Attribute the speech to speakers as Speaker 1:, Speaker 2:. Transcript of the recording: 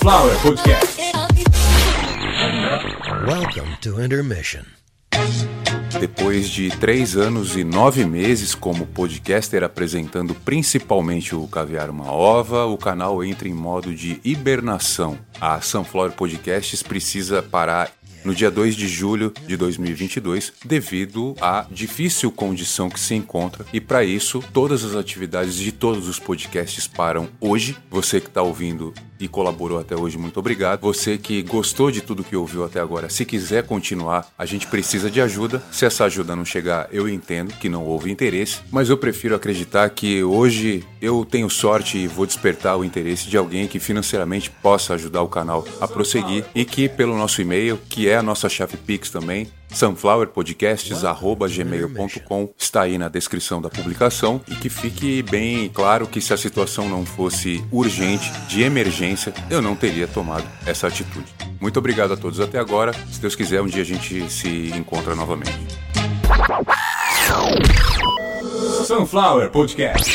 Speaker 1: Sunflower Podcast.
Speaker 2: Welcome to Intermission.
Speaker 3: Depois de três anos e nove meses como podcaster apresentando principalmente o Caviar Uma Ova, o canal entra em modo de hibernação. A Sunflower Podcasts precisa parar no dia 2 de julho de 2022, devido à difícil condição que se encontra. E para isso, todas as atividades de todos os podcasts param hoje. Você que está ouvindo e colaborou até hoje, muito obrigado. Você que gostou de tudo que ouviu até agora, se quiser continuar, a gente precisa de ajuda. Se essa ajuda não chegar, eu entendo que não houve interesse, mas eu prefiro acreditar que hoje eu tenho sorte e vou despertar o interesse de alguém que financeiramente possa ajudar o canal a prosseguir e que pelo nosso e-mail, que é a nossa chave Pix também, sunflowerpodcasts@gmail.com está aí na descrição da publicação e que fique bem claro que se a situação não fosse urgente, de emergência, eu não teria tomado essa atitude. Muito obrigado a todos até agora. Se Deus quiser, um dia a gente se encontra novamente.
Speaker 1: Sunflower Podcast.